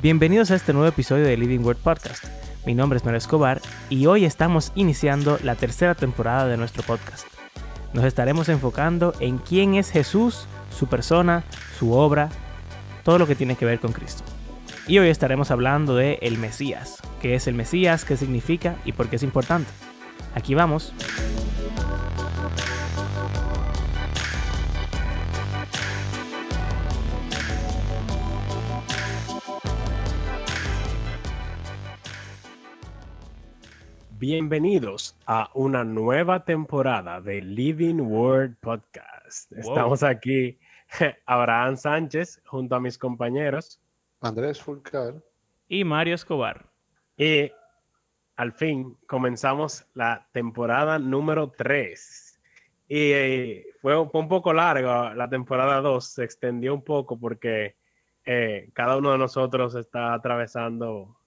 Bienvenidos a este nuevo episodio de Living Word Podcast. Mi nombre es Mario Escobar y hoy estamos iniciando la tercera temporada de nuestro podcast. Nos estaremos enfocando en quién es Jesús, su persona, su obra, todo lo que tiene que ver con Cristo. Y hoy estaremos hablando de el Mesías. ¿Qué es el Mesías? ¿Qué significa? ¿Y por qué es importante? Aquí vamos. Bienvenidos a una nueva temporada de Living Word Podcast. Estamos aquí, Abraham Sánchez, junto a mis compañeros. Andrés Fulcar. Y Mario Escobar. Y al fin comenzamos la temporada número 3. Y eh, fue, un poco larga la temporada 2, se extendió un poco porque eh, cada uno de nosotros está atravesando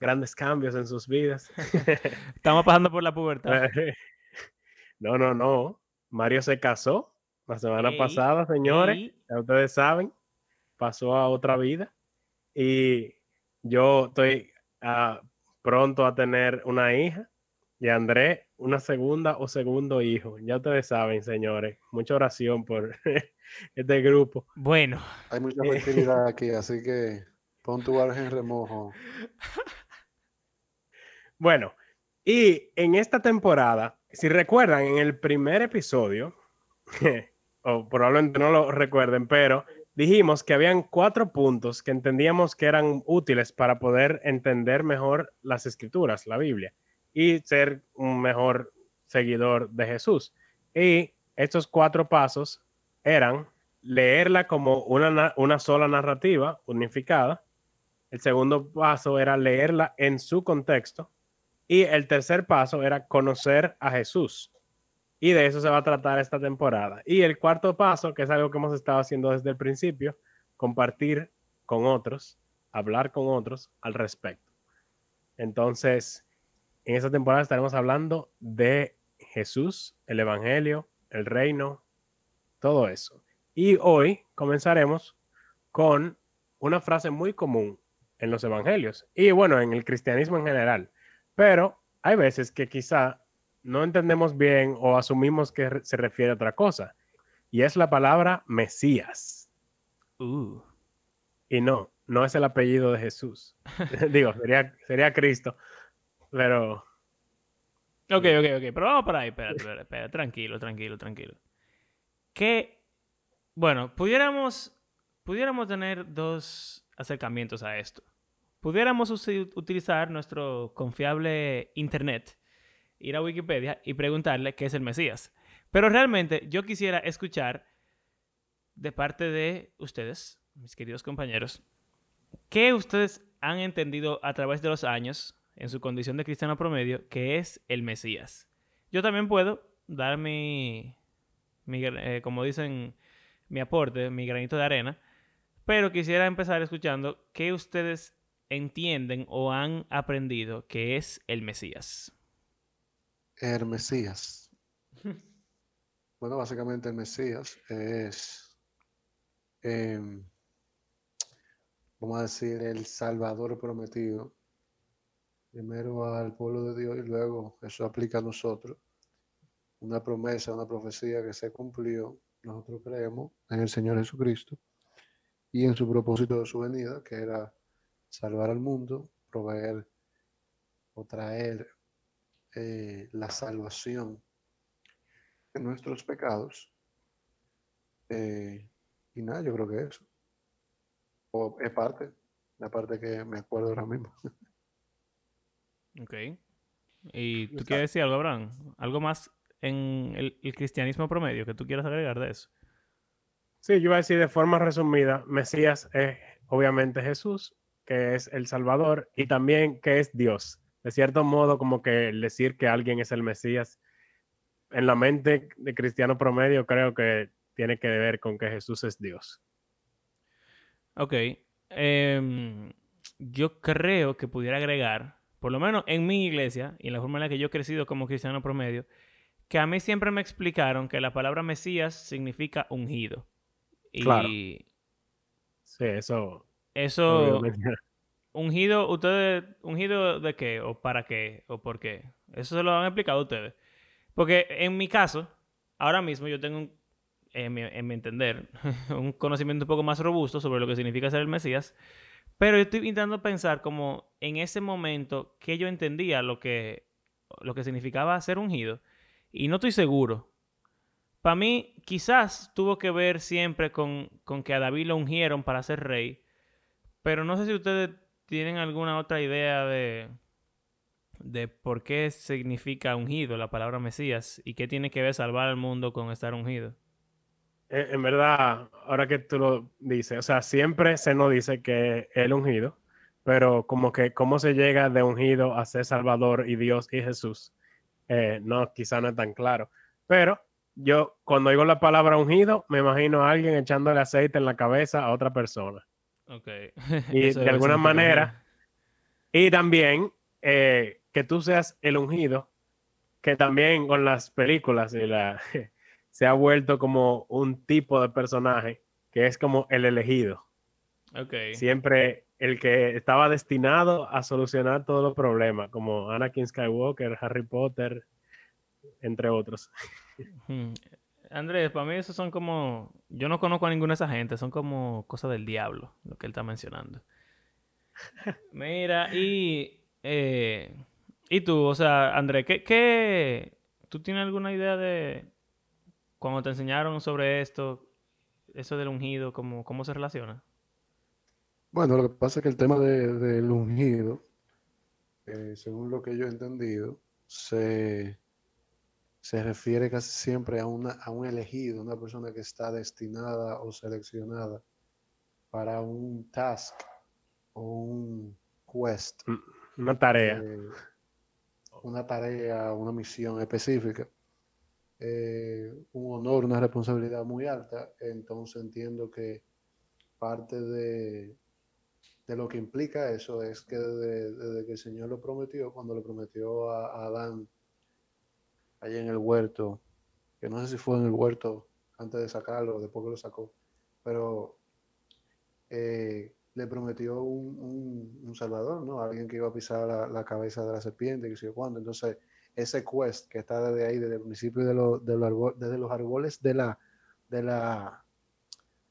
grandes cambios en sus vidas. Estamos pasando por la pubertad. no, no, no. Mario se casó la semana pasada, señores. Ya ustedes saben, pasó a otra vida. Y yo estoy ah, pronto a tener una hija. Y André, una segunda o segundo hijo. Ya ustedes saben, señores. Mucha oración por este grupo. Bueno. Hay mucha fertilidad aquí, así que pon tu barrio en remojo. Bueno, y en esta temporada, si recuerdan, en el primer episodio, o probablemente no lo recuerden, pero dijimos que habían cuatro puntos que entendíamos que eran útiles para poder entender mejor las escrituras, la Biblia, y ser un mejor seguidor de Jesús. Y estos cuatro pasos eran leerla como una, una sola narrativa unificada. El segundo paso era leerla en su contexto. Y el tercer paso era conocer a Jesús. Y de eso se va a tratar esta temporada. Y el cuarto paso, que es algo que hemos estado haciendo desde el principio, compartir con otros, hablar con otros al respecto. Entonces, en esta temporada estaremos hablando de Jesús, el Evangelio, el reino, todo eso. Y hoy comenzaremos con una frase muy común en los evangelios y bueno, en el cristianismo en general pero hay veces que quizá no entendemos bien o asumimos que se refiere a otra cosa. Y es la palabra Mesías. Uh. Y no, no es el apellido de Jesús. Digo, sería, sería Cristo. Pero. Ok, ok, ok. Pero vamos para ahí. Espera, espera, espera. Tranquilo, tranquilo, tranquilo. Que. Bueno, pudiéramos. Pudiéramos tener dos acercamientos a esto pudiéramos utilizar nuestro confiable Internet, ir a Wikipedia y preguntarle qué es el Mesías. Pero realmente yo quisiera escuchar de parte de ustedes, mis queridos compañeros, qué ustedes han entendido a través de los años, en su condición de cristiano promedio, que es el Mesías. Yo también puedo dar mi, eh, como dicen, mi aporte, mi granito de arena, pero quisiera empezar escuchando qué ustedes entienden o han aprendido que es el Mesías? El Mesías. bueno, básicamente el Mesías es, em, vamos a decir, el Salvador prometido. Primero al pueblo de Dios y luego eso aplica a nosotros. Una promesa, una profecía que se cumplió. Nosotros creemos en el Señor Jesucristo y en su propósito de su venida, que era salvar al mundo, proveer o traer eh, la salvación de nuestros pecados. Eh, y nada, yo creo que eso. O es parte, la parte que me acuerdo ahora mismo. Ok. ¿Y tú quieres decir algo, Abraham? ¿Algo más en el, el, cristianismo promedio que tú quieras agregar de eso? Sí, yo iba a decir de forma resumida, Mesías es obviamente Jesús que es el Salvador, y también que es Dios. De cierto modo, como que decir que alguien es el Mesías, en la mente de cristiano promedio, creo que tiene que ver con que Jesús es Dios. Ok. Em, yo creo que pudiera agregar, por lo menos en mi iglesia y en la forma en la que yo he crecido como cristiano promedio, que a mí siempre me explicaron que la palabra Mesías significa ungido. Y claro. Sí, eso eso, ungido, ustedes, ungido de qué o para qué o por qué. Eso se lo han explicado ustedes. Porque en mi caso, ahora mismo yo tengo, un, en, mi, en mi entender, un conocimiento un poco más robusto sobre lo que significa ser el Mesías. Pero yo estoy intentando pensar como en ese momento que yo entendía lo que, lo que significaba ser ungido. Y no estoy seguro. Para mí, quizás tuvo que ver siempre con, con que a David lo ungieron para ser rey. Pero no sé si ustedes tienen alguna otra idea de, de por qué significa ungido la palabra Mesías y qué tiene que ver salvar al mundo con estar ungido. En, en verdad, ahora que tú lo dices, o sea, siempre se nos dice que el ungido, pero como que cómo se llega de ungido a ser Salvador y Dios y Jesús, eh, no, quizá no es tan claro. Pero yo cuando oigo la palabra ungido, me imagino a alguien echándole aceite en la cabeza a otra persona. Ok. Y Eso de alguna manera, y también eh, que tú seas el ungido, que también con las películas y la, se ha vuelto como un tipo de personaje que es como el elegido. ungido. Ok. Siempre el que estaba destinado a solucionar todos los problemas, como Anakin Skywalker, Harry Potter, entre otros. Andrés, para mí esos son como... Yo no conozco a ninguna de esa gente, son como cosas del diablo, lo que él está mencionando. Mira, y... eh, y tú, o sea, Andrés, ¿qué, qué... ¿Tú tienes alguna idea de cuando te enseñaron sobre esto, eso del ungido, cómo, cómo se relaciona? Bueno, lo que pasa es que el tema de, del ungido, eh, según lo que yo he entendido, se, se refiere casi siempre a, una, a un elegido, una persona que está destinada o seleccionada para un task o un quest, Una tarea. eh, una tarea, una misión específica, eh, un honor, una responsabilidad muy alta. Entonces entiendo que parte de, de lo que implica eso es que desde, desde que el Señor lo prometió, cuando le prometió a, a Adán allá en el huerto, que no sé si fue en el huerto antes de sacarlo o después que lo sacó, pero eh, le prometió un, un- un salvador, ¿no? Alguien que iba a pisar la, la cabeza de la serpiente, que sé yo cuándo. Entonces, ese quest que está desde ahí, desde el principio de, arbo- desde los árboles de la, de la,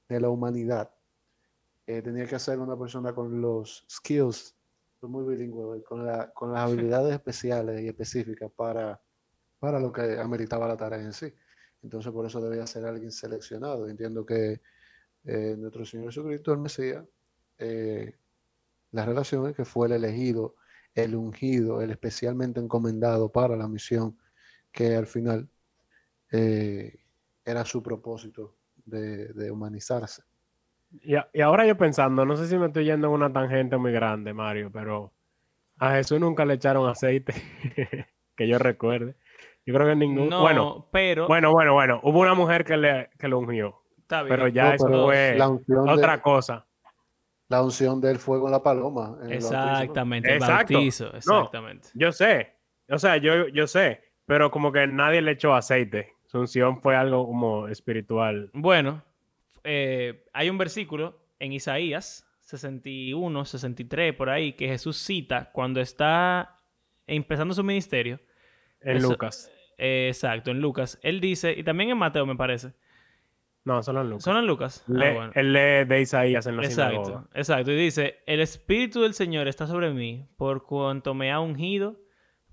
de la humanidad, eh, tenía que ser una persona con los skills, muy bilingüe, con, la, con las habilidades especiales y específicas para, para lo que ameritaba la tarea en sí. Entonces, por eso debía ser alguien seleccionado. Entiendo que eh, nuestro Señor Jesucristo, el Mesías, eh, la relación es que fue el elegido, el ungido, el especialmente encomendado para la misión que al final eh, era su propósito de, humanizarse. Y, y ahora yo pensando, no sé si me estoy yendo en una tangente muy grande, Mario, pero a Jesús nunca le echaron aceite, que yo recuerde. Yo creo que ningún... No, bueno, pero... bueno, bueno, bueno. Hubo una mujer que, le, que lo ungió, está bien. pero ya No, eso pero fue la unción de- otra cosa. La unción del fuego en la paloma. Exactamente, el Exacto. bautizo, exactamente. Yo sé, o sea, yo, yo sé, pero como que nadie le echó aceite. Su unción fue algo como espiritual. Bueno, eh, hay un versículo en Isaías 61, 63, por ahí, que Jesús cita cuando está empezando su ministerio. En Eso- Lucas. Eh, exacto, en Lucas. Él dice, y también en Mateo me parece. No, solo en Lucas. ¿Son en Lucas? Ah, bueno. Él lee de Isaías en la sinagoga. Exacto, exacto. Y dice, el Espíritu del Señor está sobre mí por cuanto me ha ungido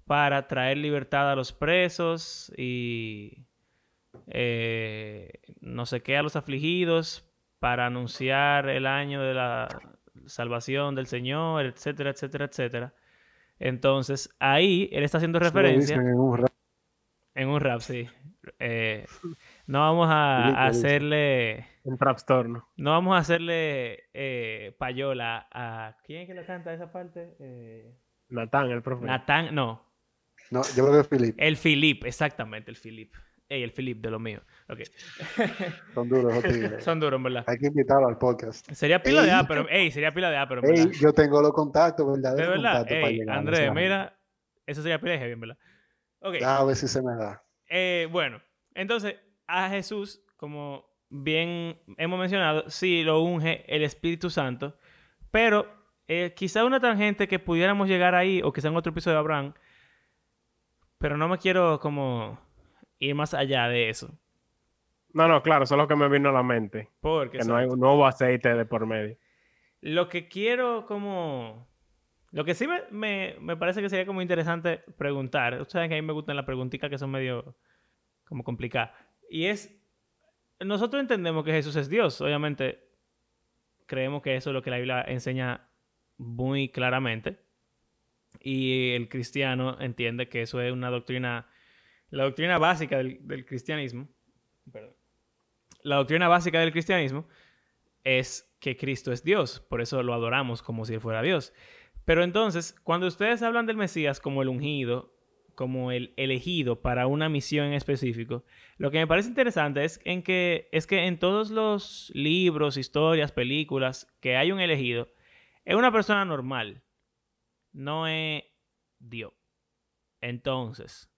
para traer libertad a los presos y eh, no sé qué a los afligidos, para anunciar el año de la salvación del Señor, etcétera, etcétera, etcétera. Entonces, ahí él está haciendo referencia en un rap. en un rap, sí. Eh, no vamos a, hacerle... En trastorno. No vamos a hacerle eh, payola a. ¿Quién es que le canta esa parte? Eh, Natán, el profeta. Natán, no. No, yo creo que es Filipe. El Filip, exactamente, el Filip. Ey, el Filip de lo mío. Ok. Son duros los tigres. Son duros, verdad. Hay que invitarlo al podcast. Sería pila de. A, pero. Ey, sería pila de A, pero Ey, yo tengo los contactos, ¿verdad? De verdad. Ey, Andrés, mira. Eso sería pila de heavy, verdad. Ok. gente. A ver si se me da. Eh, bueno, entonces a Jesús, como bien hemos mencionado, sí lo unge el Espíritu Santo, pero eh, quizá una tangente que pudiéramos llegar ahí, o quizá en otro episodio de Abraham, pero no me quiero como ir más allá de eso. No, no, claro, eso es lo que me vino a la mente. Porque Que no hay un nuevo aceite de por medio. lo que quiero como... Lo que sí me, me- me parece que sería como interesante preguntar. Ustedes saben que a mí me gustan las preguntitas que son medio como complicadas. Y es, nosotros entendemos que Jesús es Dios. Obviamente creemos que eso es lo que la Biblia enseña muy claramente. Y el cristiano entiende que eso es una doctrina, la doctrina básica del, cristianismo. La doctrina básica del cristianismo es que Cristo es Dios, por eso lo adoramos como si él fuera Dios. Pero entonces, cuando ustedes hablan del Mesías como el ungido, como el elegido para una misión en específico, lo que me parece interesante es, en que, es que en todos los libros, historias, películas que hay un elegido, es una persona normal, no es Dios. Entonces,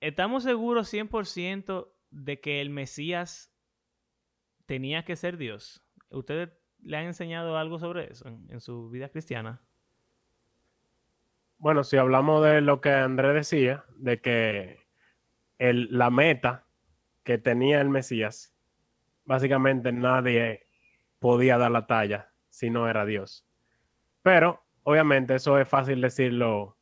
¿estamos seguros 100% de que el Mesías tenía que ser Dios? ¿Ustedes le han enseñado algo sobre eso en, su vida cristiana? Bueno, si hablamos de lo que Andrés decía, de que la meta que tenía el Mesías, básicamente nadie podía dar la talla si no era Dios. Pero, obviamente, eso es fácil decirlo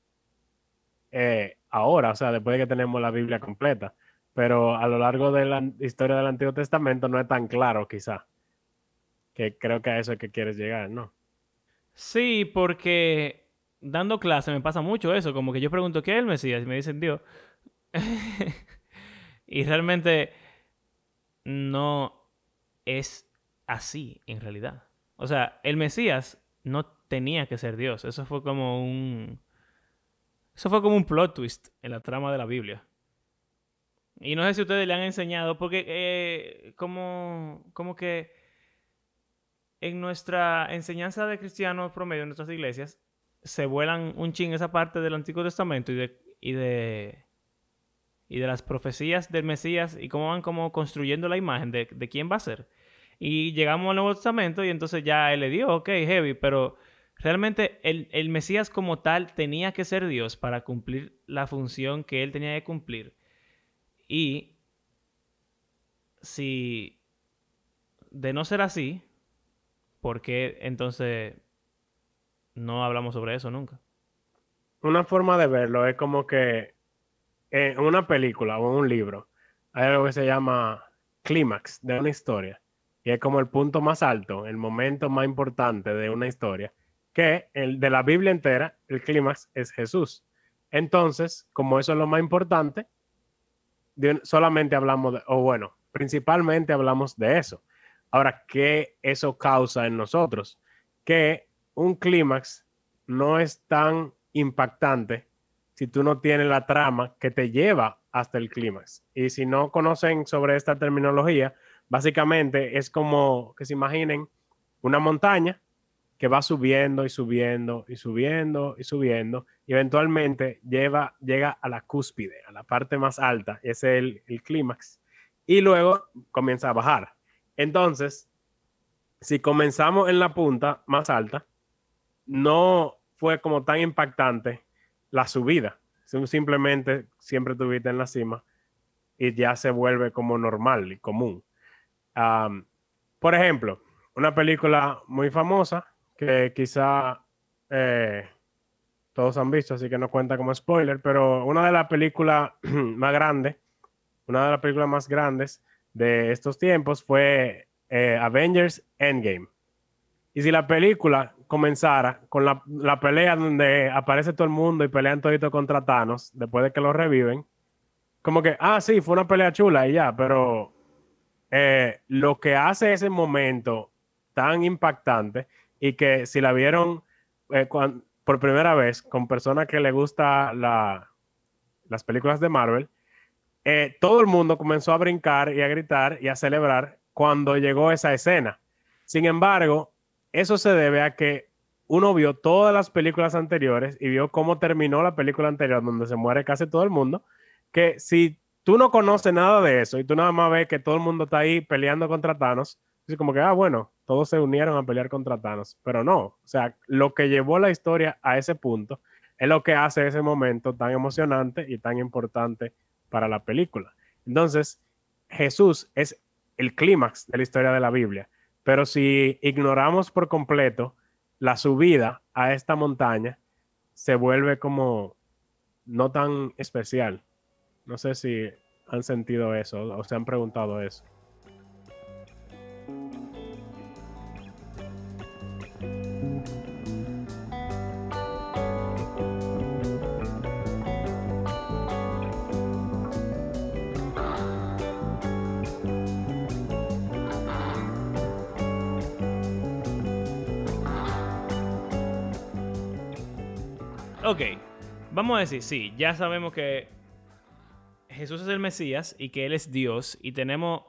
eh, ahora, o sea, después de que tenemos la Biblia completa. Pero a lo largo de la historia del Antiguo Testamento no es tan claro, quizá. Que creo que a eso es que quieres llegar, ¿no? Sí, porque dando clase me pasa mucho eso, como que yo pregunto, ¿qué es el Mesías? Y me dicen Dios. y realmente no es así en realidad. O sea, el Mesías no tenía que ser Dios. Eso fue como un... Eso fue como un plot twist en la trama de la Biblia. Y no sé si ustedes le han enseñado, porque eh, como, como que en nuestra enseñanza de cristianos promedio en nuestras iglesias, se vuelan un ching esa parte del Antiguo Testamento y de, y de, y de las profecías del Mesías y cómo van como construyendo la imagen de, de quién va a ser. Y llegamos al Nuevo Testamento y entonces ya él le dio, ok, heavy, pero realmente el, el Mesías como tal tenía que ser Dios para cumplir la función que él tenía que cumplir. Y si de no ser así, ¿por qué entonces no hablamos sobre eso nunca? Una forma de verlo es como que en una película o en un libro hay algo que se llama clímax de una historia y es como el punto más alto, el momento más importante de una historia, que el de la Biblia entera, el clímax es Jesús. Entonces, como eso es lo más importante, solamente hablamos de, o bueno, principalmente hablamos de eso. Ahora, ¿qué eso causa en nosotros? Que un clímax no es tan impactante si tú no tienes la trama que te lleva hasta el clímax. Y si no conocen sobre esta terminología, básicamente es como que se imaginen una montaña que va subiendo y subiendo y subiendo y subiendo y eventualmente lleva, llega a la cúspide, a la parte más alta, ese es el, el clímax, y luego comienza a bajar. Entonces, si comenzamos en la punta más alta, no fue como tan impactante la subida. Sim- Simplemente siempre estuviste en la cima y ya se vuelve como normal y común. Am, por ejemplo, una película muy famosa que quizá eh, todos han visto, así que no cuenta como spoiler, pero una de las películas más grandes, una de las películas más grandes de estos tiempos fue eh, Avengers Endgame. Y si la película comenzara con la, la pelea donde aparece todo el mundo y pelean todito contra Thanos, después de que lo reviven, como que, ah, sí, fue una pelea chula y ya, pero eh, lo que hace ese momento tan impactante y que si la vieron eh, por primera vez con personas que le gusta la, las películas de Marvel, eh, todo el mundo comenzó a brincar y a gritar y a celebrar cuando llegó esa escena. Sin embargo, eso se debe a que uno vio todas las películas anteriores y vio cómo terminó la película anterior donde se muere casi todo el mundo, que si tú no conoces nada de eso y tú nada más ves que todo el mundo está ahí peleando contra Thanos, Así como que, ah, bueno, todos se unieron a pelear contra Thanos, pero no, o sea, lo que llevó la historia a ese punto es lo que hace ese momento tan emocionante y tan importante para la película. Entonces, Jesús es el clímax de la historia de la Biblia, pero si ignoramos por completo la subida a esta montaña, se vuelve como no tan especial. No sé si han sentido eso o se han preguntado eso. Ok, vamos a decir, sí, ya sabemos que Jesús es el Mesías y que Él es Dios y tenemos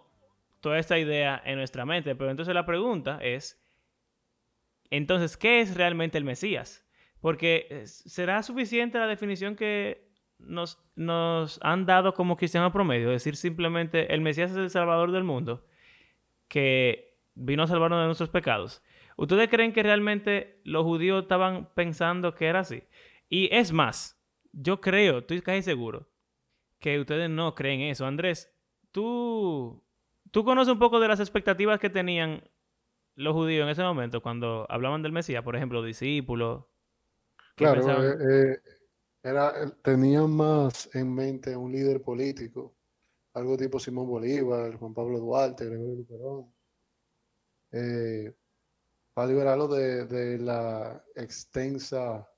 toda esta idea en nuestra mente, pero entonces la pregunta es, entonces, ¿qué es realmente el Mesías? Porque eh, ¿será suficiente la definición que nos, han dado como cristiano promedio? Decir simplemente, el Mesías es el Salvador del mundo, que vino a salvarnos de nuestros pecados. ¿Ustedes creen que realmente los judíos estaban pensando que era así? Y es más, yo creo, estoy casi seguro, que ustedes no creen eso. Andrés, tú, tú conoces un poco de las expectativas que tenían los judíos en ese momento cuando hablaban del Mesías, por ejemplo, discípulos. Claro, eh, eh, era, tenían más en mente un líder político, algo tipo Simón Bolívar, Juan Pablo Duarte, Gregorio Perón, eh, para liberarlo de, de la extensa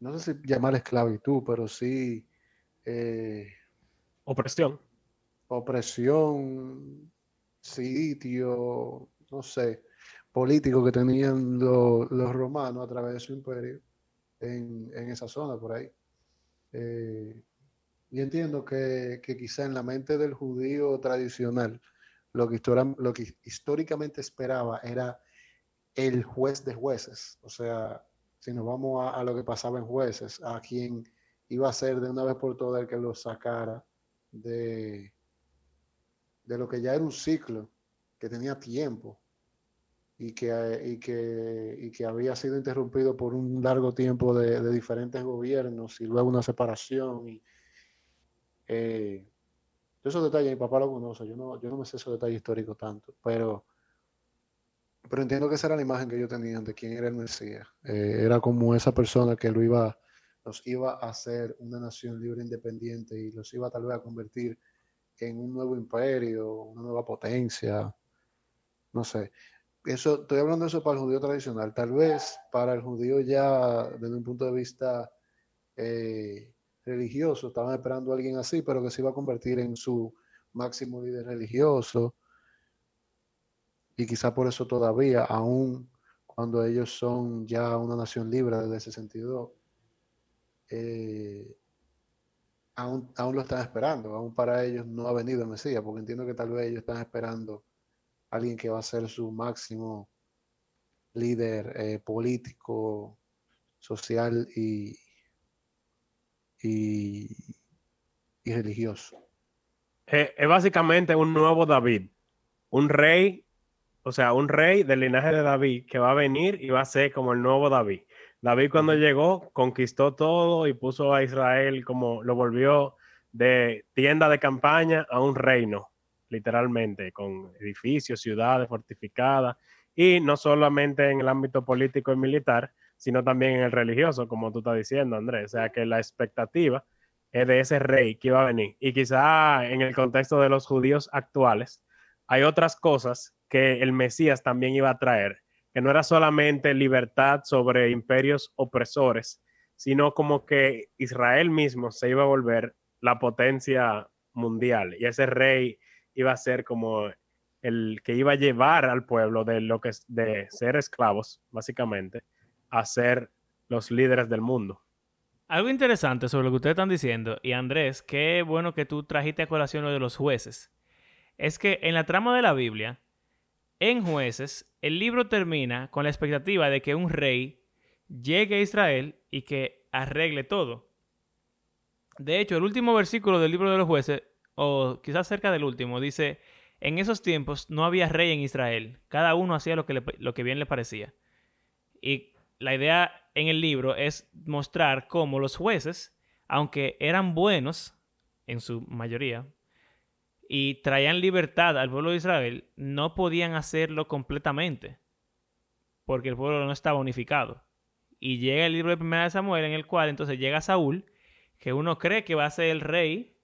no sé si llamar esclavitud, pero sí... Eh, opresión. Opresión, sitio, no sé, político que tenían los romanos a través de su imperio en, esa zona por ahí. Eh, y entiendo que, quizá en la mente del judío tradicional, lo que, lo que históricamente esperaba era el juez de jueces, o sea, si nos vamos a, lo que pasaba en jueces, a quien iba a ser de una vez por todas el que lo sacara de, de lo que ya era un ciclo, que tenía tiempo y que, y que, que había sido interrumpido por un largo tiempo de, diferentes gobiernos y luego una separación. Y, eh, esos detalles mi papá lo conoce, yo no, yo no me sé esos detalles históricos tanto, pero pero entiendo que esa era la imagen que yo tenía de quién era el Mesías. Eh, era como esa persona que lo iba, los iba a hacer una nación libre independiente y los iba tal vez a convertir en un nuevo imperio, una nueva potencia. No sé. Eso, estoy hablando de eso para el judío tradicional. Tal vez para el judío ya desde un punto de vista eh, religioso, estaban esperando a alguien así, pero que se iba a convertir en su máximo líder religioso y quizá por eso todavía, aún cuando ellos son ya una nación libre desde ese sentido, eh, aún, aún, lo están esperando, aún para ellos no ha venido el Mesías, porque entiendo que tal vez ellos están esperando a alguien que va a ser su máximo líder eh, político, social y, y, religioso. Es básicamente un nuevo David, un rey o sea, un rey del linaje de David que va a venir y va a ser como el nuevo David. David cuando llegó conquistó todo y puso a Israel como lo volvió de tienda de campaña a un reino, literalmente, con edificios, ciudades fortificadas y no solamente en el ámbito político y militar, sino también en el religioso, como tú estás diciendo, Andrés. O sea, que la expectativa es de ese rey que iba a venir. Y quizá en el contexto de los judíos actuales, hay otras cosas que el Mesías también iba a traer, que no era solamente libertad sobre imperios opresores, sino como que Israel mismo se iba a volver la potencia mundial y ese rey iba a ser como el que iba a llevar al pueblo de lo que de ser esclavos, básicamente, a ser los líderes del mundo. Algo interesante sobre lo que ustedes están diciendo, y Andrés, qué bueno que tú trajiste a colación lo de los jueces, es que en la trama de la Biblia, en jueces, el libro termina con la expectativa de que un rey llegue a Israel y que arregle todo. De hecho, el último versículo del libro de los jueces, o quizás cerca del último, dice, en esos tiempos no había rey en Israel. Cada uno hacía lo que, le- bien le parecía. Y la idea en el libro es mostrar cómo los jueces, aunque eran buenos en su mayoría, y traían libertad al pueblo de Israel, no podían hacerlo completamente, porque el pueblo no estaba unificado. Y llega el libro de Primera de Samuel, en el cual entonces llega Saúl, que uno cree que va a ser el rey,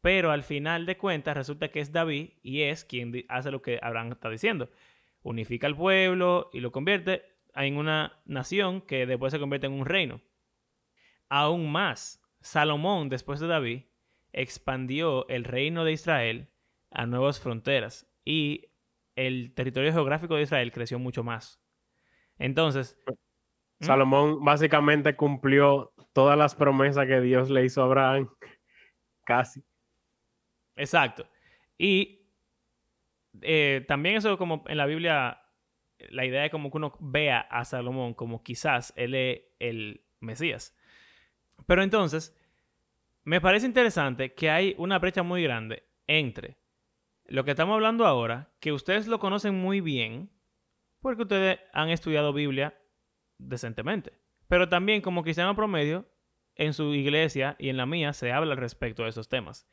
pero al final de cuentas resulta que es David y es quien hace lo que Abraham está diciendo. Unifica al pueblo y lo convierte en una nación que después se convierte en un reino. Aún más, Salomón, después de David, expandió el reino de Israel a nuevas fronteras y el territorio geográfico de Israel creció mucho más. Entonces, ¿Mm? Salomón básicamente cumplió todas las promesas que Dios le hizo a Abraham. Casi. Exacto. Y eh, también eso como en la Biblia, la idea de como que uno vea a Salomón como quizás él es el Mesías. Pero entonces, me parece interesante que hay una brecha muy grande entre lo que estamos hablando ahora, que ustedes lo conocen muy bien, porque ustedes han estudiado Biblia decentemente. Pero también como cristiano promedio, en su iglesia y en la mía se habla al respecto de esos temas.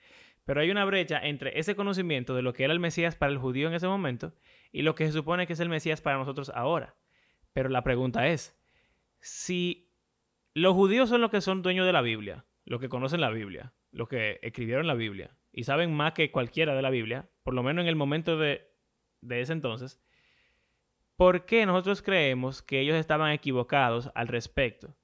Pero hay una brecha entre ese conocimiento de lo que era el Mesías para el judío en ese momento y lo que se supone que es el Mesías para nosotros ahora. Pero la pregunta es, si los judíos son los que son dueños de la Biblia, los que conocen la Biblia, los que escribieron la Biblia y saben más que cualquiera de la Biblia, por lo menos en el momento de, de ese entonces, ¿por qué nosotros creemos que ellos estaban equivocados al respecto?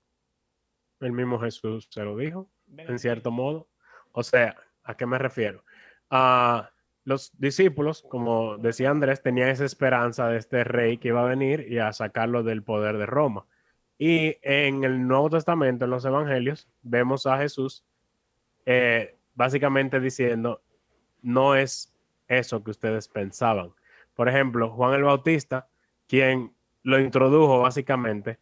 El mismo Jesús se lo dijo, en cierto modo. O sea, ¿a qué me refiero? Ah, los discípulos, como decía Andrés, tenían esa esperanza de este rey que iba a venir y a sacarlo del poder de Roma. Y en el Nuevo Testamento, en los Evangelios, vemos a Jesús eh, básicamente diciendo, no es eso que ustedes pensaban. Por ejemplo, Juan el Bautista, quien lo introdujo básicamente,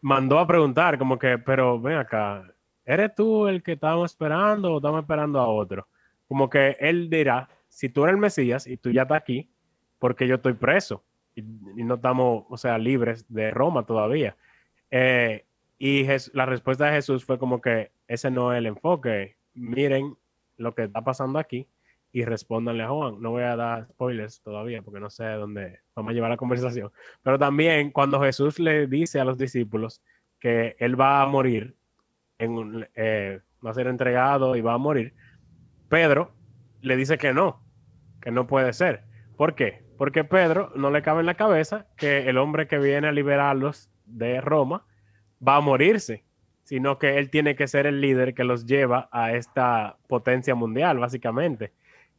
mandó a preguntar como que, pero ven acá, ¿eres tú el que estábamos esperando o estamos esperando a otro? Como que él dirá, si tú eres el Mesías y tú ya estás aquí, porque yo estoy preso y, y no estamos, o sea, libres de Roma todavía. Eh, y la respuesta de Jesús fue como que ese no es el enfoque. Miren lo que está pasando aquí y respóndanle a Juan. No voy a dar spoilers todavía porque no sé dónde vamos a llevar la conversación. Pero también cuando Jesús le dice a los discípulos que él va a morir, eh, va a ser entregado y va a morir, Pedro le dice que no, que no puede ser. ¿Por qué? Porque Pedro no le cabe en la cabeza que el hombre que viene a liberarlos de Roma va a morirse, sino que él tiene que ser el líder que los lleva a esta potencia mundial, básicamente.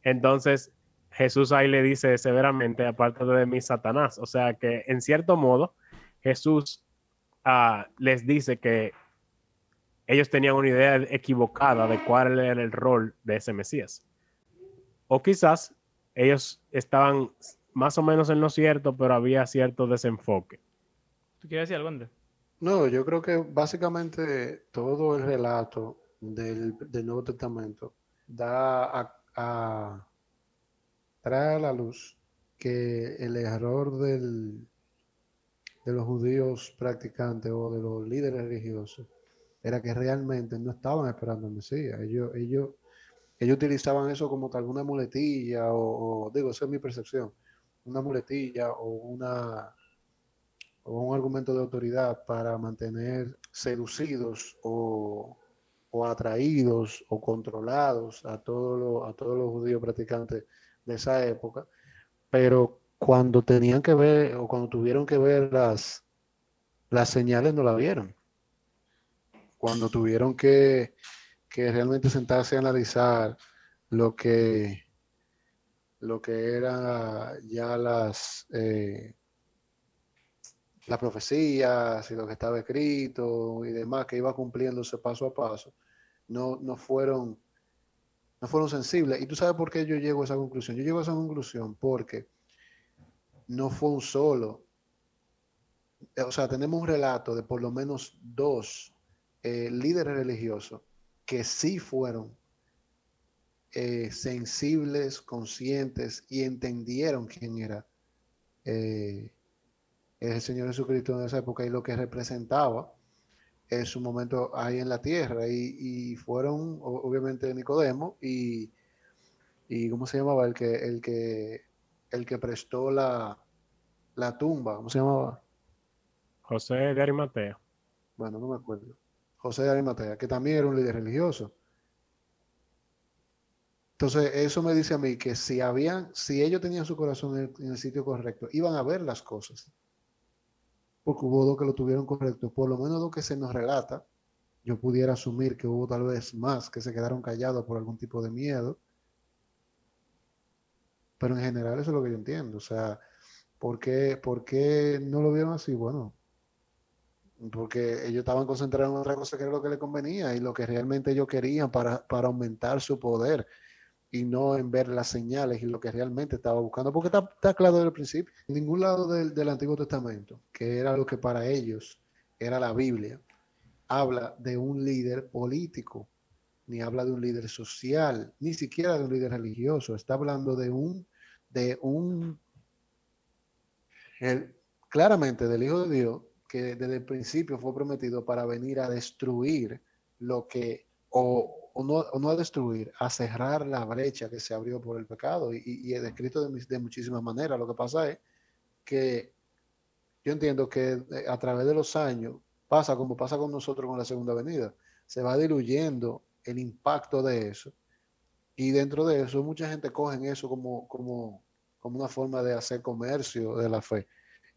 Entonces, Jesús ahí le dice severamente, aparte de mí, Satanás. O sea que, en cierto modo, Jesús ah, les dice que ellos tenían una idea equivocada de cuál era el rol de ese Mesías. O quizás ellos estaban más o menos en lo cierto, pero había cierto desenfoque. ¿Tú quieres decir algo, Andrés? No, yo creo que básicamente todo el relato del, del Nuevo Testamento da a, a- trae a la luz que el error del, de los judíos practicantes o de los líderes religiosos era que realmente no estaban esperando al Mesías. Ellos, ellos, ellos utilizaban eso como tal una muletilla o, o, digo, esa es mi percepción, una muletilla o una o un argumento de autoridad para mantener seducidos o, o atraídos o controlados a todos los, judíos practicantes de esa época, pero cuando tenían que ver o cuando tuvieron que ver las, las señales no la vieron. Cuando tuvieron que, que realmente sentarse a analizar lo que, lo que eran ya las, eh, las profecías y lo que estaba escrito y demás que iba cumpliéndose paso a paso, no, no fueron no fueron sensibles. Y tú sabes por qué yo llego a esa conclusión. Yo llego a esa conclusión porque no fue un solo. O sea, tenemos un relato de por lo menos dos eh, líderes religiosos que sí fueron eh, sensibles, conscientes y entendieron quién era eh, el Señor Jesucristo en esa época y lo que representaba en su momento ahí en la tierra. Y, fueron, obviamente, Nicodemo y, y, ¿cómo se llamaba? El que, el que, el que prestó la, la tumba, ¿cómo se llamaba? José de Arimatea. Bueno, no me acuerdo. José de Arimatea, que también era un líder religioso. Entonces, eso me dice a mí que si habían, si ellos tenían su corazón en el, sitio correcto, iban a ver las cosas. Porque hubo dos que lo tuvieron correcto. Por lo menos lo que se nos relata, yo pudiera asumir que hubo tal vez más que se quedaron callados por algún tipo de miedo. Pero en general eso es lo que yo entiendo. O sea, ¿por qué, por qué no lo vieron así? Bueno, porque ellos estaban concentrados en otra cosa que era lo que les convenía y lo que realmente ellos querían para, para aumentar su poder y no en ver las señales y lo que realmente estaba buscando, porque está, claro desde el principio, en ningún lado del, del, Antiguo Testamento, que era lo que para ellos era la Biblia, habla de un líder político, ni habla de un líder social, ni siquiera de un líder religioso, está hablando de un, de un, el, claramente del Hijo de Dios, que desde el principio fue prometido para venir a destruir lo que, o, o no, a destruir, a cerrar la brecha que se abrió por el pecado. Y, y, es descrito de, de, muchísimas maneras. Lo que pasa es que yo entiendo que eh, a través de los años pasa como pasa con nosotros con la segunda venida. Se va diluyendo el impacto de eso. Y dentro de eso, mucha gente coge eso como, como, como una forma de hacer comercio de la fe.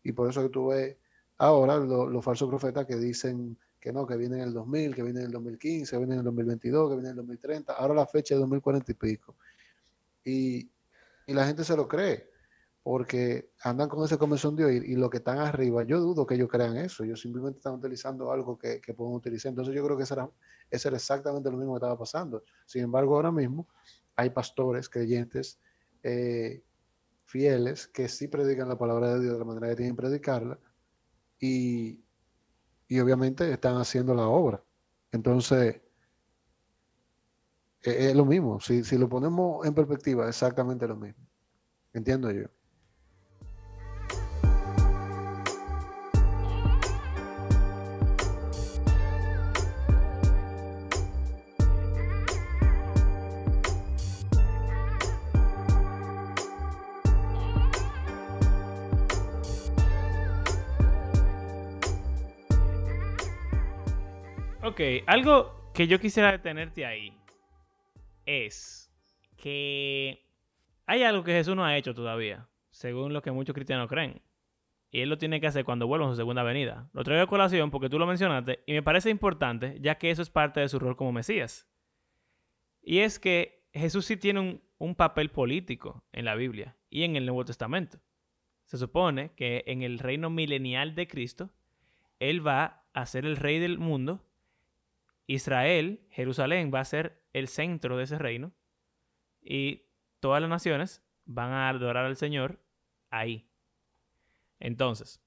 Y por eso que tú ves ahora los falsos profetas que dicen que no, que viene en el 2000, que viene en el 2015, que viene en el 2022, que viene en el 2030, ahora la fecha es 2040 y pico. Y, la gente se lo cree, porque andan con ese convención de oír y lo que están arriba, yo dudo que ellos crean eso, ellos simplemente están utilizando algo que, que pueden utilizar. Entonces yo creo que eso era exactamente lo mismo que estaba pasando. Sin embargo, ahora mismo hay pastores, creyentes, eh, fieles, que sí predican la palabra de Dios de la manera que tienen que predicarla, y, y obviamente están haciendo la obra. Entonces, e-, es, lo mismo. Si, si lo ponemos en perspectiva, exactamente lo mismo. Entiendo yo. Ok, algo que yo quisiera detenerte ahí es que hay algo que Jesús no ha hecho todavía, según lo que muchos cristianos creen. Y él lo tiene que hacer cuando vuelva a su segunda venida. Lo traigo a colación porque tú lo mencionaste y me parece importante, ya que eso es parte de su rol como Mesías. Y es que Jesús sí tiene un, un papel político en la Biblia y en el Nuevo Testamento. Se supone que en el reino milenial de Cristo, Él va a ser el rey del mundo Israel, Jerusalén, va a ser el centro de ese reino y todas las naciones van a adorar al Señor ahí. Entonces,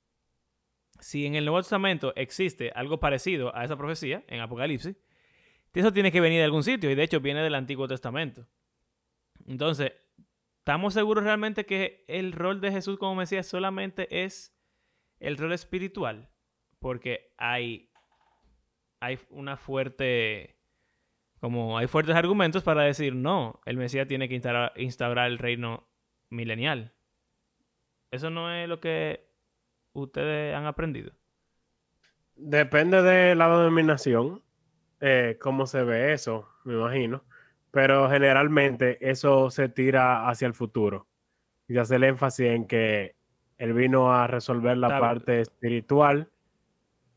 si en el Nuevo Testamento existe algo parecido a esa profecía, en Apocalipsis, eso tiene que venir de algún sitio y de hecho viene del Antiguo Testamento. Entonces, ¿estamos seguros realmente que el rol de Jesús como Mesías solamente es el rol espiritual? Porque hay hay una fuerte, como hay fuertes argumentos para decir, no, el Mesías tiene que instaurar, el reino milenial. Eso no es lo que ustedes han aprendido. Depende de la denominación, eh, cómo se ve eso, me imagino. Pero generalmente eso se tira hacia el futuro. Y hace el énfasis en que él vino a resolver la parte espiritual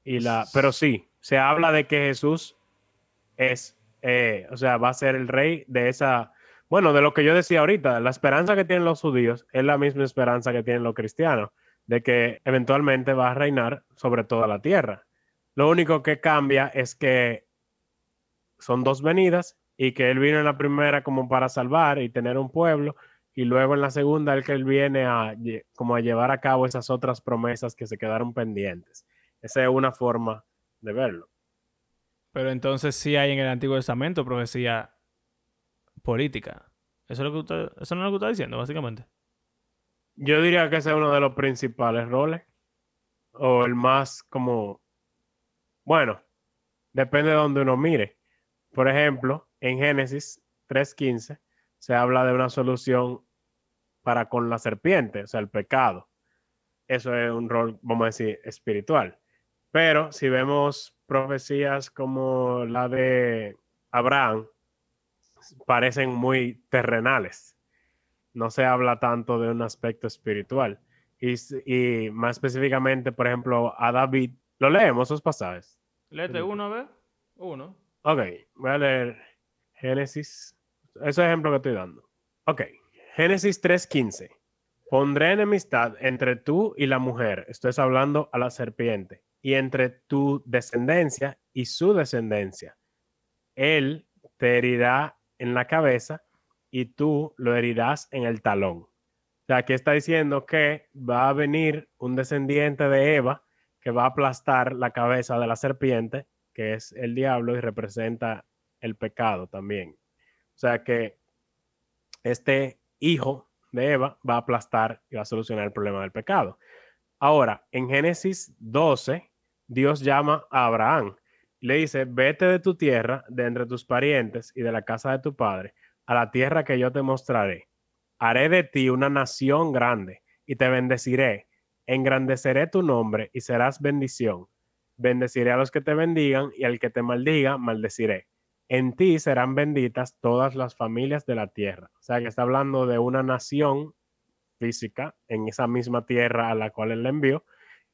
y la. Pero sí, se habla de que Jesús es, eh, o sea, va a ser el rey de esa, bueno, de lo que yo decía ahorita, la esperanza que tienen los judíos es la misma esperanza que tienen los cristianos, de que eventualmente va a reinar sobre toda la tierra. Lo único que cambia es que son dos venidas y que él vino en la primera como para salvar y tener un pueblo y luego en la segunda el que él viene a como a llevar a cabo esas otras promesas que se quedaron pendientes. Esa es una forma de verlo. Pero entonces sí hay en el Antiguo Testamento profecía política. Eso, es lo que usted, eso no es lo que está diciendo, básicamente. Yo diría que ese es uno de los principales roles. O el más como... Bueno, depende de donde uno mire. Por ejemplo, en Génesis 3.15 se habla de una solución para con la serpiente, o sea, el pecado. Eso es un rol, vamos a decir, espiritual. Pero si vemos profecías como la de Abraham, parecen muy terrenales. No se habla tanto de un aspecto espiritual. Y, más específicamente, por ejemplo, a David, lo leemos esos pasajes. Léete uno, a ver. Uno. Ok, voy a leer Génesis. Ese ejemplo que estoy dando. Ok, Génesis 3:15. Pondré enemistad entre tú y la mujer. Estoy hablando a la serpiente. Y entre tu descendencia y su descendencia. Él te herirá en la cabeza y tú lo herirás en el talón. O sea, aquí está diciendo que va a venir un descendiente de Eva que va a aplastar la cabeza de la serpiente, que es el diablo y representa el pecado también. O sea que este hijo de Eva va a aplastar y va a solucionar el problema del pecado. Ahora, en Génesis 12, Dios llama a Abraham le dice, vete de tu tierra, de entre tus parientes y de la casa de tu padre, a la tierra que yo te mostraré. Haré de ti una nación grande y te bendeciré. Engrandeceré tu nombre y serás bendición. Bendeciré a los que te bendigan y al que te maldiga, maldeciré. En ti serán benditas todas las familias de la tierra. O sea que está hablando de una nación física en esa misma tierra a la cual él envió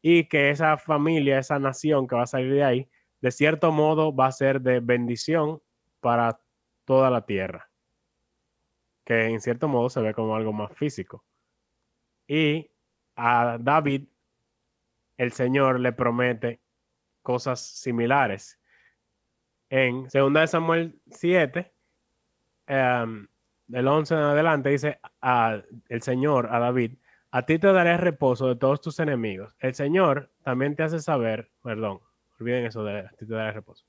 y que esa familia, esa nación que va a salir de ahí, de cierto modo va a ser de bendición para toda la tierra, que en cierto modo se ve como algo más físico. Y a David, el Señor le promete cosas similares. En 2 Samuel 7, um, del 11 en adelante, dice a, el Señor a David, a ti te daré reposo de todos tus enemigos. El Señor también te hace saber, perdón, olviden eso de la actitud de reposo.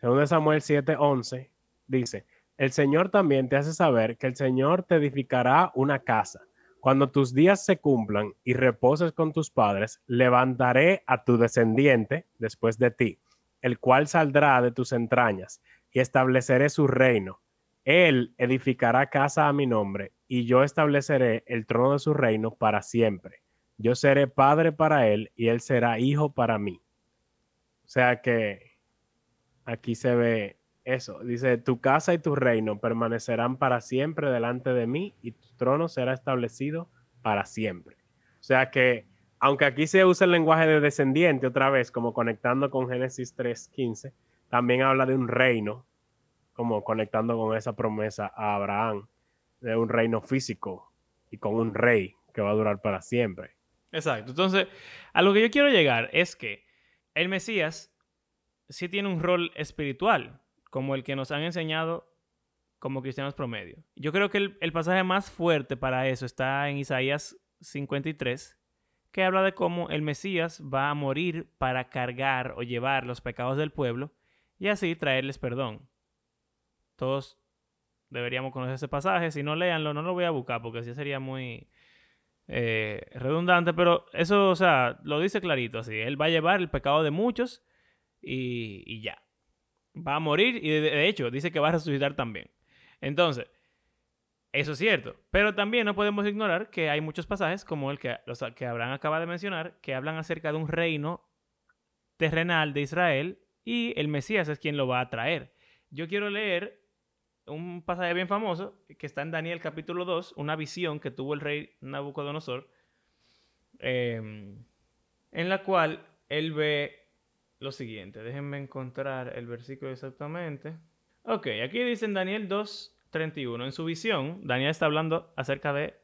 Según Samuel 7:11 dice, el Señor también te hace saber que el Señor te edificará una casa. Cuando tus días se cumplan y reposes con tus padres, levantaré a tu descendiente después de ti, el cual saldrá de tus entrañas, y estableceré su reino. Él edificará casa a mi nombre, y yo estableceré el trono de su reino para siempre. Yo seré padre para él, y él será hijo para mí. O sea que aquí se ve eso. Dice, tu casa y tu reino permanecerán para siempre delante de mí y tu trono será establecido para siempre. O sea que, aunque aquí se usa el lenguaje de descendiente otra vez, como conectando con Génesis 3.15, también habla de un reino, como conectando con esa promesa a Abraham, de un reino físico y con un rey que va a durar para siempre. Exacto. Entonces, a lo que yo quiero llegar es que el Mesías sí tiene un rol espiritual, como el que nos han enseñado como cristianos promedio. Yo creo que el, pasaje más fuerte para eso está en Isaías 53, que habla de cómo el Mesías va a morir para cargar o llevar los pecados del pueblo y así traerles perdón. Todos deberíamos conocer ese pasaje. Si no, léanlo, no lo voy a buscar porque así sería muy eh, redundante, pero eso, o sea, lo dice clarito así. Él va a llevar el pecado de muchos y, ya. Va a morir y de, hecho dice que va a resucitar también. Entonces, eso es cierto. Pero también no podemos ignorar que hay muchos pasajes, como el que, los, que Abraham acaba de mencionar, que hablan acerca de un reino terrenal de Israel y el Mesías es quien lo va a traer. Yo quiero leer un pasaje bien famoso que está en Daniel capítulo 2, una visión que tuvo el rey Nabucodonosor, em, en la cual él ve lo siguiente. Déjenme encontrar el versículo exactamente. Ok, aquí dice en Daniel 2, 31. En su visión, Daniel está hablando acerca de,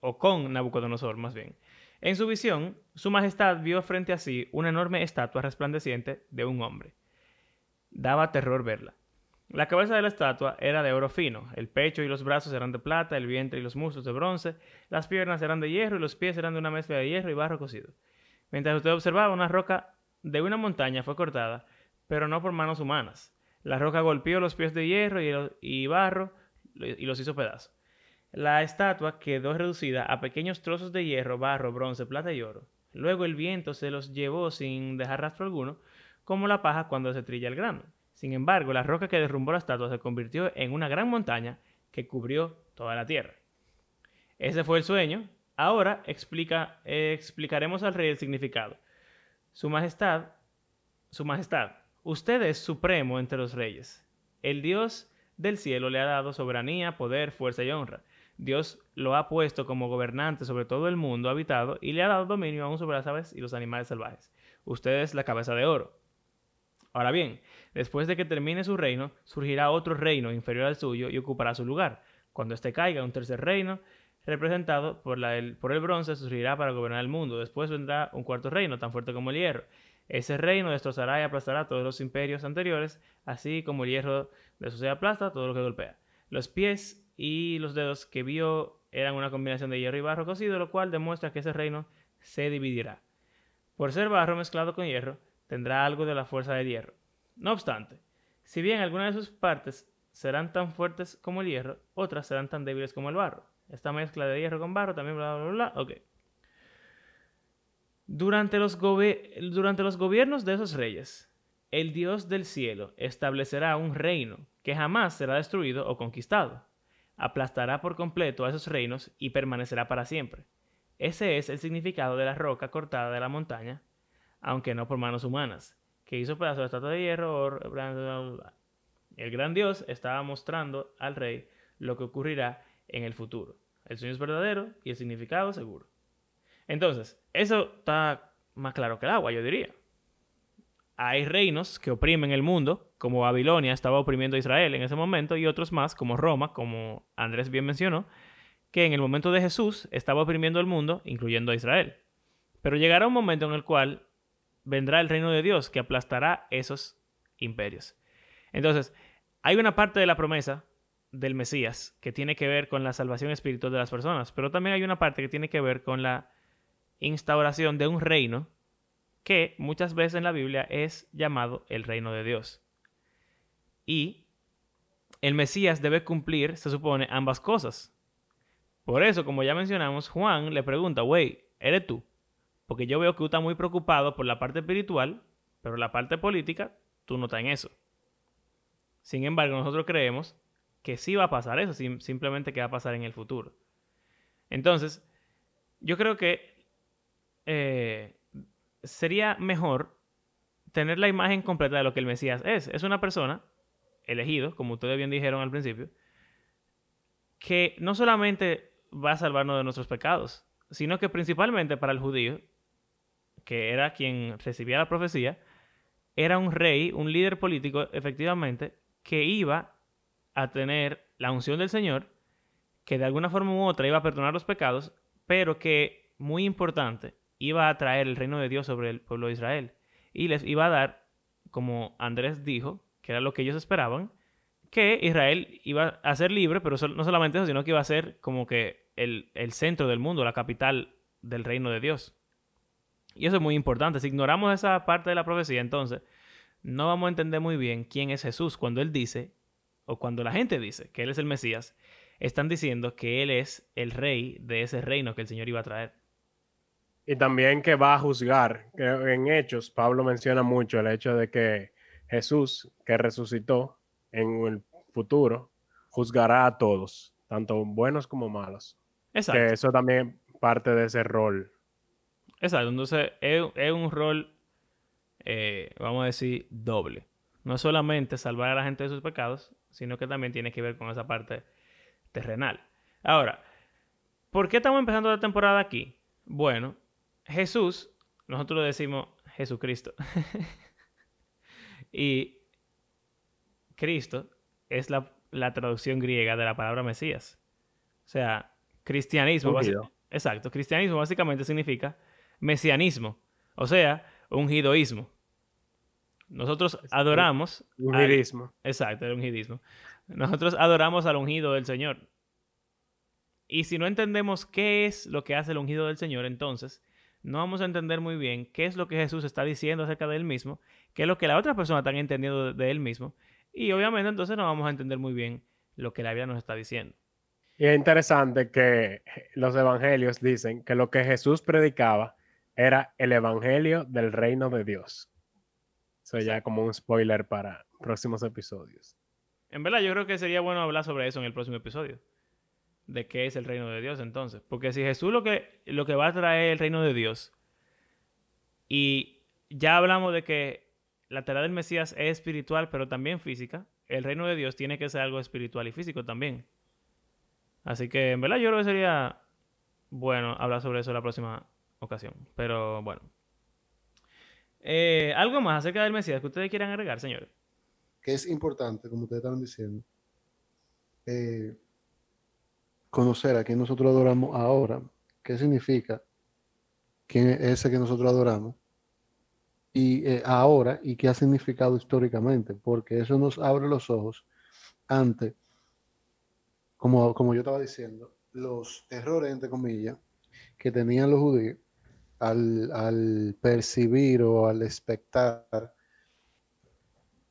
o con Nabucodonosor más bien. En su visión, su majestad vio frente a sí una enorme estatua resplandeciente de un hombre. Daba terror verla. La cabeza de la estatua era de oro fino, el pecho y los brazos eran de plata, el vientre y los muslos de bronce, las piernas eran de hierro y los pies eran de una mezcla de hierro y barro cocido. Mientras usted observaba, una roca de una montaña fue cortada, pero no por manos humanas. La roca golpeó los pies de hierro y, barro, lo- y los hizo pedazos. La estatua quedó reducida a pequeños trozos de hierro, barro, bronce, plata y oro. Luego el viento se los llevó sin dejar rastro alguno, como la paja cuando se trilla el grano. Sin embargo, la roca que derrumbó la estatua se convirtió en una gran montaña que cubrió toda la tierra. Ese fue el sueño. Ahora eh, explicaremos al rey el significado. Su majestad, su majestad, usted es supremo entre los reyes. El Dios del cielo le ha dado soberanía, poder, fuerza y honra. Dios lo ha puesto como gobernante sobre todo el mundo habitado y le ha dado dominio aún sobre las aves y los animales salvajes. Usted es la cabeza de oro. Ahora bien, después de que termine su reino, surgirá otro reino inferior al suyo y ocupará su lugar. Cuando éste caiga, un tercer reino, representado por, el bronce, surgirá para gobernar el mundo. Después vendrá un cuarto reino, tan fuerte como el hierro. Ese reino destrozará y aplastará todos los imperios anteriores, así como el hierro de su aplasta todo lo que golpea. Los pies y los dedos que vio eran una combinación de hierro y barro cocido, lo cual demuestra que ese reino se dividirá. Por ser barro mezclado con hierro, tendrá algo de la fuerza del hierro. No obstante, si bien algunas de sus partes serán tan fuertes como el hierro, otras serán tan débiles como el barro. Esta mezcla de hierro con barro también bla bla bla. bla. Ok. Durante los, durante los gobiernos de esos reyes, el Dios del cielo establecerá un reino que jamás será destruido o conquistado. Aplastará por completo a esos reinos y permanecerá para siempre. Ese es el significado de la roca cortada de la montaña, aunque no por manos humanas, que hizo pedazos de estatua de hierro. El gran Dios estaba mostrando al rey lo que ocurrirá en el futuro. El sueño es verdadero y el significado seguro. Entonces, eso está más claro que el agua, yo diría. Hay reinos que oprimen el mundo, como Babilonia estaba oprimiendo a Israel en ese momento, y otros más, como Roma, como Andrés bien mencionó, que en el momento de Jesús estaba oprimiendo el mundo, incluyendo a Israel. Pero llegará un momento en el cual vendrá el reino de Dios que aplastará esos imperios. Entonces, hay una parte de la promesa del Mesías que tiene que ver con la salvación espiritual de las personas, pero también hay una parte que tiene que ver con la instauración de un reino que muchas veces en la Biblia es llamado el reino de Dios. Y el Mesías debe cumplir, se supone, ambas cosas. Por eso, como ya mencionamos, Juan le pregunta, wey, ¿eres tú? Porque yo veo que tú estás muy preocupado por la parte espiritual, pero la parte política, tú no estás en eso. Sin embargo, nosotros creemos que sí va a pasar eso, sim- simplemente que va a pasar en el futuro. Entonces, yo creo que eh, sería mejor tener la imagen completa de lo que el Mesías es. Es una persona elegido, como ustedes bien dijeron al principio, que no solamente va a salvarnos de nuestros pecados, sino que principalmente para el judío, que era quien recibía la profecía, era un rey, un líder político, efectivamente, que iba a tener la unción del Señor, que de alguna forma u otra iba a perdonar los pecados, pero que, muy importante, iba a traer el reino de Dios sobre el pueblo de Israel. Y les iba a dar, como Andrés dijo, que era lo que ellos esperaban, que Israel iba a ser libre, pero no solamente eso, sino que iba a ser como que el, el centro del mundo, la capital del reino de Dios. Y eso es muy importante. Si ignoramos esa parte de la profecía, entonces no vamos a entender muy bien quién es Jesús cuando Él dice, o cuando la gente dice que Él es el Mesías, están diciendo que Él es el rey de ese reino que el Señor iba a traer. Y también que va a juzgar. Que en Hechos, Pablo menciona mucho el hecho de que Jesús, que resucitó en el futuro, juzgará a todos, tanto buenos como malos. Exacto. Que eso también parte de ese rol. Exacto. Entonces es, es un rol, eh, vamos a decir, doble. No solamente salvar a la gente de sus pecados, sino que también tiene que ver con esa parte terrenal. Ahora, ¿por qué estamos empezando la temporada aquí? Bueno, Jesús, nosotros le decimos Jesucristo. y Cristo es la, la traducción griega de la palabra Mesías. O sea, cristianismo. Exacto, cristianismo básicamente significa mesianismo, o sea, ungidoísmo. Nosotros adoramos Un al-. Exacto, el ungidismo. Nosotros adoramos al ungido del Señor. Y si no entendemos qué es lo que hace el ungido del Señor, entonces no vamos a entender muy bien qué es lo que Jesús está diciendo acerca de él mismo, qué es lo que la otra persona está entendiendo de, de él mismo. Y obviamente entonces no vamos a entender muy bien lo que la Biblia nos está diciendo. Y es interesante que los evangelios dicen que lo que Jesús predicaba era el evangelio del reino de Dios. Eso ya como un spoiler para próximos episodios. En verdad, yo creo que sería bueno hablar sobre eso en el próximo episodio. De qué es el reino de Dios entonces. Porque si Jesús lo que, lo que va a traer el reino de Dios, y ya hablamos de que la tarea del Mesías es espiritual, pero también física, el reino de Dios tiene que ser algo espiritual y físico también. Así que en verdad yo creo que sería bueno hablar sobre eso la próxima ocasión. Pero bueno. Eh, ¿Algo más acerca del Mesías que ustedes quieran agregar, señores? Que es importante, como ustedes estaban diciendo, eh, conocer a quien nosotros adoramos ahora. ¿Qué significa quién es ese que nosotros adoramos? Y eh, ahora, y qué ha significado históricamente, porque eso nos abre los ojos ante, como, como yo estaba diciendo, los errores, entre comillas, que tenían los judíos al, percibir o al expectar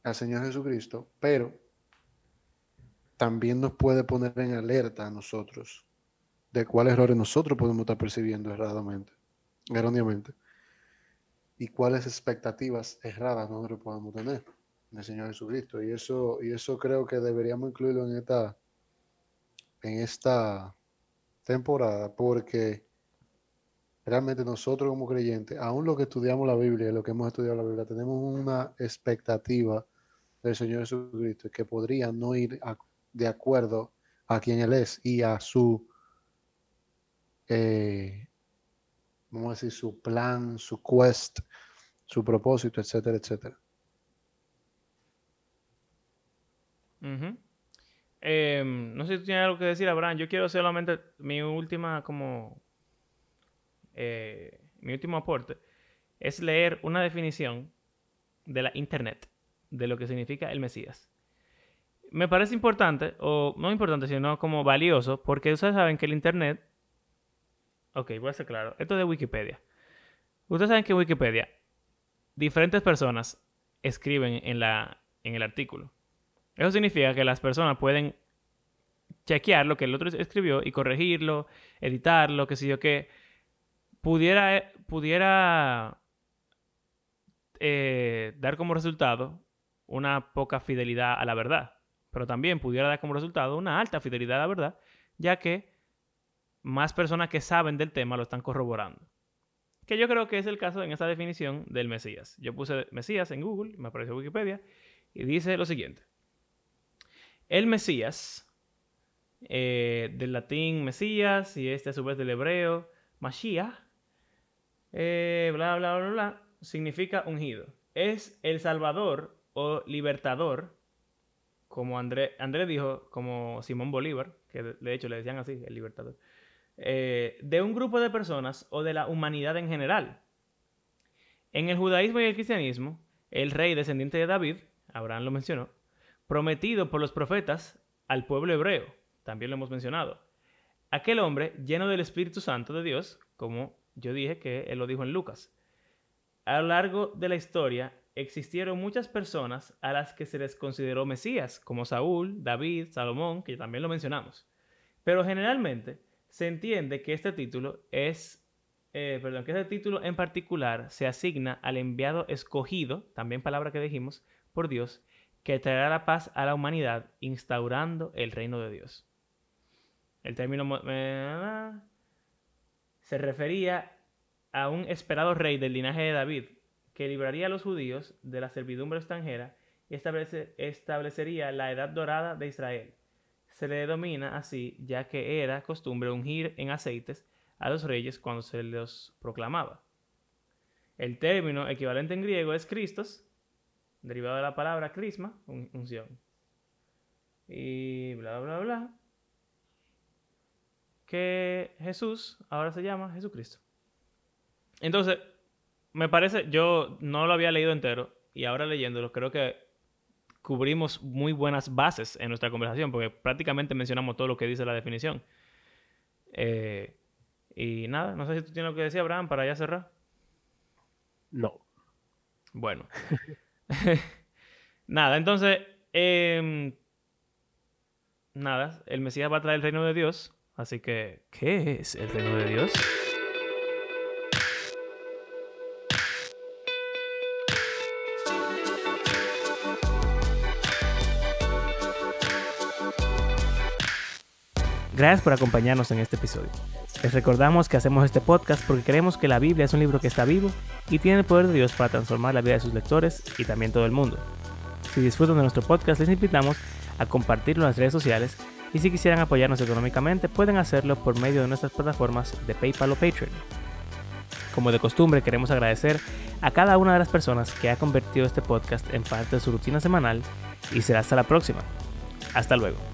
al Señor Jesucristo, pero también nos puede poner en alerta a nosotros de cuáles errores nosotros podemos estar percibiendo erradamente, erróneamente, y cuáles expectativas erradas nosotros podemos tener del Señor Jesucristo. Y eso, y eso creo que deberíamos incluirlo en esta, en esta temporada, porque realmente nosotros como creyentes, aún lo que estudiamos la Biblia, lo que hemos estudiado la Biblia, tenemos una expectativa del Señor Jesucristo que podría no ir de acuerdo a quien Él es y a su, eh, vamos a decir, su plan, su quest, su propósito, etcétera, etcétera. Em, no sé si tú tienes algo que decir, Abraham. Yo quiero solamente mi última como eh, mi último aporte, es leer una definición de la Internet, de lo que significa el Mesías. Me parece importante, o no importante, sino como valioso, porque ustedes saben que el Internet... Ok, voy a ser claro. Esto es de Wikipedia. Ustedes saben que en Wikipedia diferentes personas escriben en, la, en el artículo. Eso significa que las personas pueden chequear lo que el otro escribió y corregirlo, editarlo, qué sé yo qué pudiera, pudiera eh, dar como resultado una poca fidelidad a la verdad, pero también pudiera dar como resultado una alta fidelidad a la verdad, ya que más personas que saben del tema lo están corroborando. Que yo creo que es el caso en esta definición del Mesías. Yo puse Mesías en Google, me apareció Wikipedia, y dice lo siguiente. El Mesías, eh, del latín Mesías, y este a su vez del hebreo Mashiach, eh, bla, bla, bla, bla, significa ungido. Es el Salvador o libertador, como André, André dijo, como Simón Bolívar, que de hecho le decían así, el libertador, eh, de un grupo de personas o de la humanidad en general. En el judaísmo y el cristianismo, el rey descendiente de David, Abraham lo mencionó, prometido por los profetas al pueblo hebreo, también lo hemos mencionado. Aquel hombre lleno del Espíritu Santo de Dios, como yo dije que él lo dijo en Lucas. A lo largo de la historia existieron muchas personas a las que se les consideró Mesías, como Saúl, David, Salomón, que también lo mencionamos. Pero generalmente se entiende que este título es, eh, perdón, que este título en particular se asigna al enviado escogido, también palabra que dijimos, por Dios, que traerá la paz a la humanidad instaurando el reino de Dios. El término se refería a un esperado rey del linaje de David que libraría a los judíos de la servidumbre extranjera y establecería la edad dorada de Israel. Se le denomina así ya que era costumbre ungir en aceites a los reyes cuando se los proclamaba. El término equivalente en griego es Christos, derivado de la palabra crisma, unción. Y bla, bla, bla que Jesús ahora se llama Jesucristo. Entonces, me parece, yo no lo había leído entero y ahora leyéndolo creo que cubrimos muy buenas bases en nuestra conversación porque prácticamente mencionamos todo lo que dice la definición. Eh, y nada, no sé si tú tienes algo que decir, Abraham, para ya cerrar. No. Bueno. nada, entonces, eh, nada, el Mesías va a traer el reino de Dios. Así que, ¿qué es el reino de Dios? Gracias por acompañarnos en este episodio. Les recordamos que hacemos este podcast porque creemos que la Biblia es un libro que está vivo y tiene el poder de Dios para transformar la vida de sus lectores y también todo el mundo. Si disfrutan de nuestro podcast, les invitamos a compartirlo en las redes sociales y si quisieran apoyarnos económicamente, pueden hacerlo por medio de nuestras plataformas de PayPal o Patreon. Como de costumbre, queremos agradecer a cada una de las personas que ha convertido este podcast en parte de su rutina semanal y será hasta la próxima. Hasta luego.